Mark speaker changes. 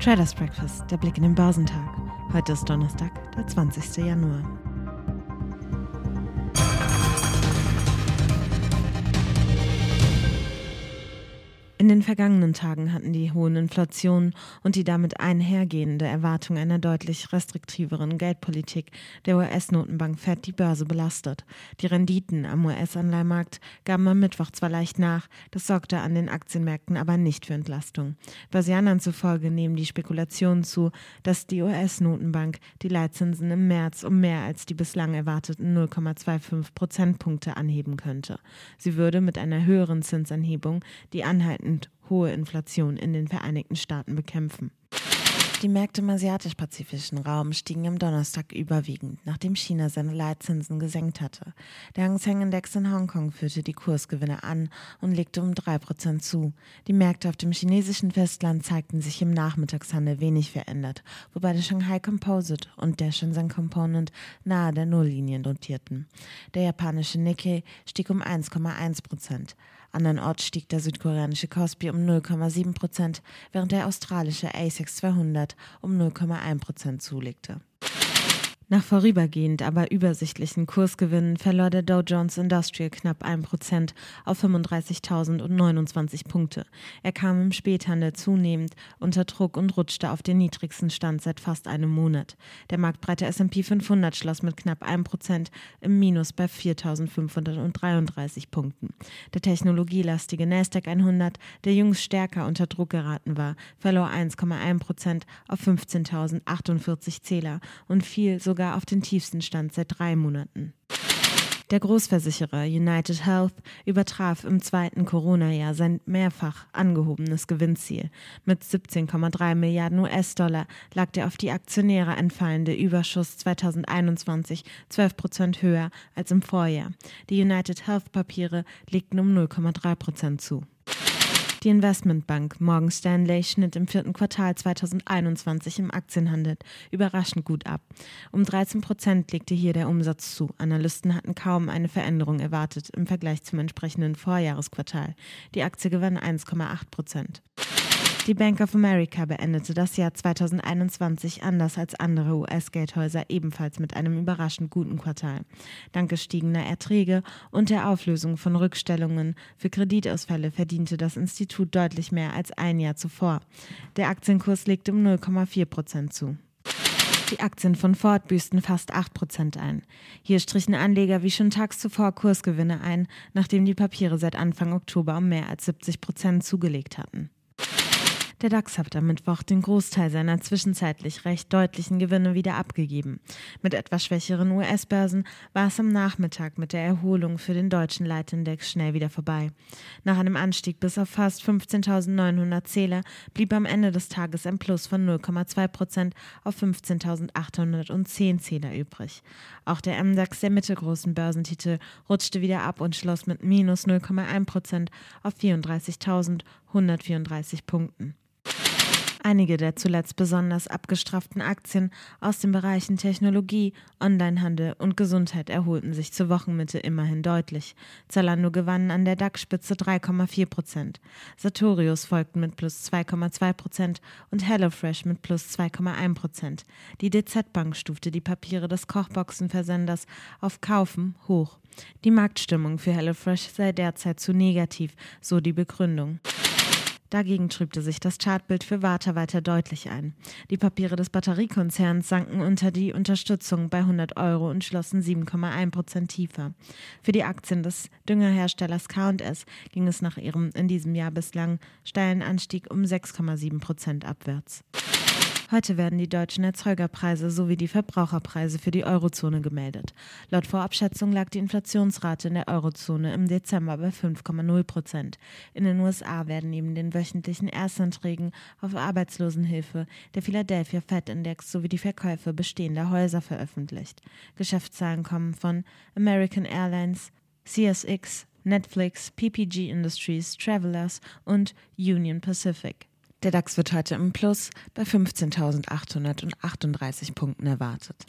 Speaker 1: Traders Breakfast, der Blick in den Börsentag. Heute ist Donnerstag, der 20. Januar. In den vergangenen Tagen hatten die hohen Inflationen und die damit einhergehende Erwartung einer deutlich restriktiveren Geldpolitik der US-Notenbank Fed die Börse belastet. Die Renditen am US-Anleihemarkt gaben am Mittwoch zwar leicht nach, das sorgte an den Aktienmärkten aber nicht für Entlastung. Börsianern zufolge nehmen die Spekulationen zu, dass die US-Notenbank die Leitzinsen im März um mehr als die bislang erwarteten 0,25 Prozentpunkte anheben könnte. Sie würde mit einer höheren Zinsanhebung die anhaltende und hohe Inflation in den Vereinigten Staaten bekämpfen. Die Märkte im asiatisch-pazifischen Raum stiegen am Donnerstag überwiegend, nachdem China seine Leitzinsen gesenkt hatte. Der Hang Seng Index in Hongkong führte die Kursgewinne an und legte um 3% zu. Die Märkte auf dem chinesischen Festland zeigten sich im Nachmittagshandel wenig verändert, wobei der Shanghai Composite und der Shenzhen Component nahe der Nulllinie notierten. Der japanische Nikkei stieg um 1,1%. Andernorts stieg der südkoreanische Kospi um 0,7 Prozent, während der australische ASX 200 um 0,1 Prozent zulegte. Nach vorübergehend, aber übersichtlichen Kursgewinnen verlor der Dow Jones Industrial knapp 1% auf 35.029 Punkte. Er kam im Späthandel zunehmend unter Druck und rutschte auf den niedrigsten Stand seit fast einem Monat. Der marktbreite S&P 500 schloss mit knapp 1% im Minus bei 4.533 Punkten. Der technologielastige Nasdaq 100, der jüngst stärker unter Druck geraten war, verlor 1,1% auf 15.048 Zähler und fiel sogar sogar auf den tiefsten Stand seit drei Monaten. Der Großversicherer United Health übertraf im zweiten Corona-Jahr sein mehrfach angehobenes Gewinnziel. Mit 17,3 Milliarden US-Dollar lag der auf die Aktionäre entfallende Überschuss 2021 12 Prozent höher als im Vorjahr. Die United Health-Papiere legten um 0,3 Prozent zu. Die Investmentbank Morgan Stanley schnitt im vierten Quartal 2021 im Aktienhandel überraschend gut ab. Um 13 Prozent legte hier der Umsatz zu. Analysten hatten kaum eine Veränderung erwartet im Vergleich zum entsprechenden Vorjahresquartal. Die Aktie gewann 1,8 Prozent. Die Bank of America beendete das Jahr 2021 anders als andere US-Geldhäuser ebenfalls mit einem überraschend guten Quartal. Dank gestiegener Erträge und der Auflösung von Rückstellungen für Kreditausfälle verdiente das Institut deutlich mehr als ein Jahr zuvor. Der Aktienkurs legte um 0,4 Prozent zu. Die Aktien von Ford büßten fast 8% ein. Hier strichen Anleger wie schon tags zuvor Kursgewinne ein, nachdem die Papiere seit Anfang Oktober um mehr als 70% zugelegt hatten. Der DAX hat am Mittwoch den Großteil seiner zwischenzeitlich recht deutlichen Gewinne wieder abgegeben. Mit etwas schwächeren US-Börsen war es am Nachmittag mit der Erholung für den deutschen Leitindex schnell wieder vorbei. Nach einem Anstieg bis auf fast 15.900 Zähler blieb am Ende des Tages ein Plus von 0,2 Prozent auf 15.810 Zähler übrig. Auch der MDAX der mittelgroßen Börsentitel rutschte wieder ab und schloss mit minus 0,1 Prozent auf 34.134 Punkten. Einige der zuletzt besonders abgestrafften Aktien aus den Bereichen Technologie, Onlinehandel und Gesundheit erholten sich zur Wochenmitte immerhin deutlich. Zalando gewann an der DAX-Spitze 3,4 Prozent. Sartorius folgten mit plus 2,2 Prozent und HelloFresh mit plus 2,1 Prozent. Die DZ Bank stufte die Papiere des Kochboxenversenders auf Kaufen hoch. Die Marktstimmung für HelloFresh sei derzeit zu negativ, so die Begründung. Dagegen trübte sich das Chartbild für Warta weiter deutlich ein. Die Papiere des Batteriekonzerns sanken unter die Unterstützung bei 100 Euro und schlossen 7,1 Prozent tiefer. Für die Aktien des Düngerherstellers K&S ging es nach ihrem in diesem Jahr bislang steilen Anstieg um 6,7 Prozent abwärts. Heute werden die deutschen Erzeugerpreise sowie die Verbraucherpreise für die Eurozone gemeldet. Laut Vorabschätzung lag die Inflationsrate in der Eurozone im Dezember bei 5,0 Prozent. In den USA werden neben den wöchentlichen Erstanträgen auf Arbeitslosenhilfe der Philadelphia Fed Index sowie die Verkäufe bestehender Häuser veröffentlicht. Geschäftszahlen kommen von American Airlines, CSX, Netflix, PPG Industries, Travelers und Union Pacific. Der DAX wird heute im Plus bei 15.838 Punkten erwartet.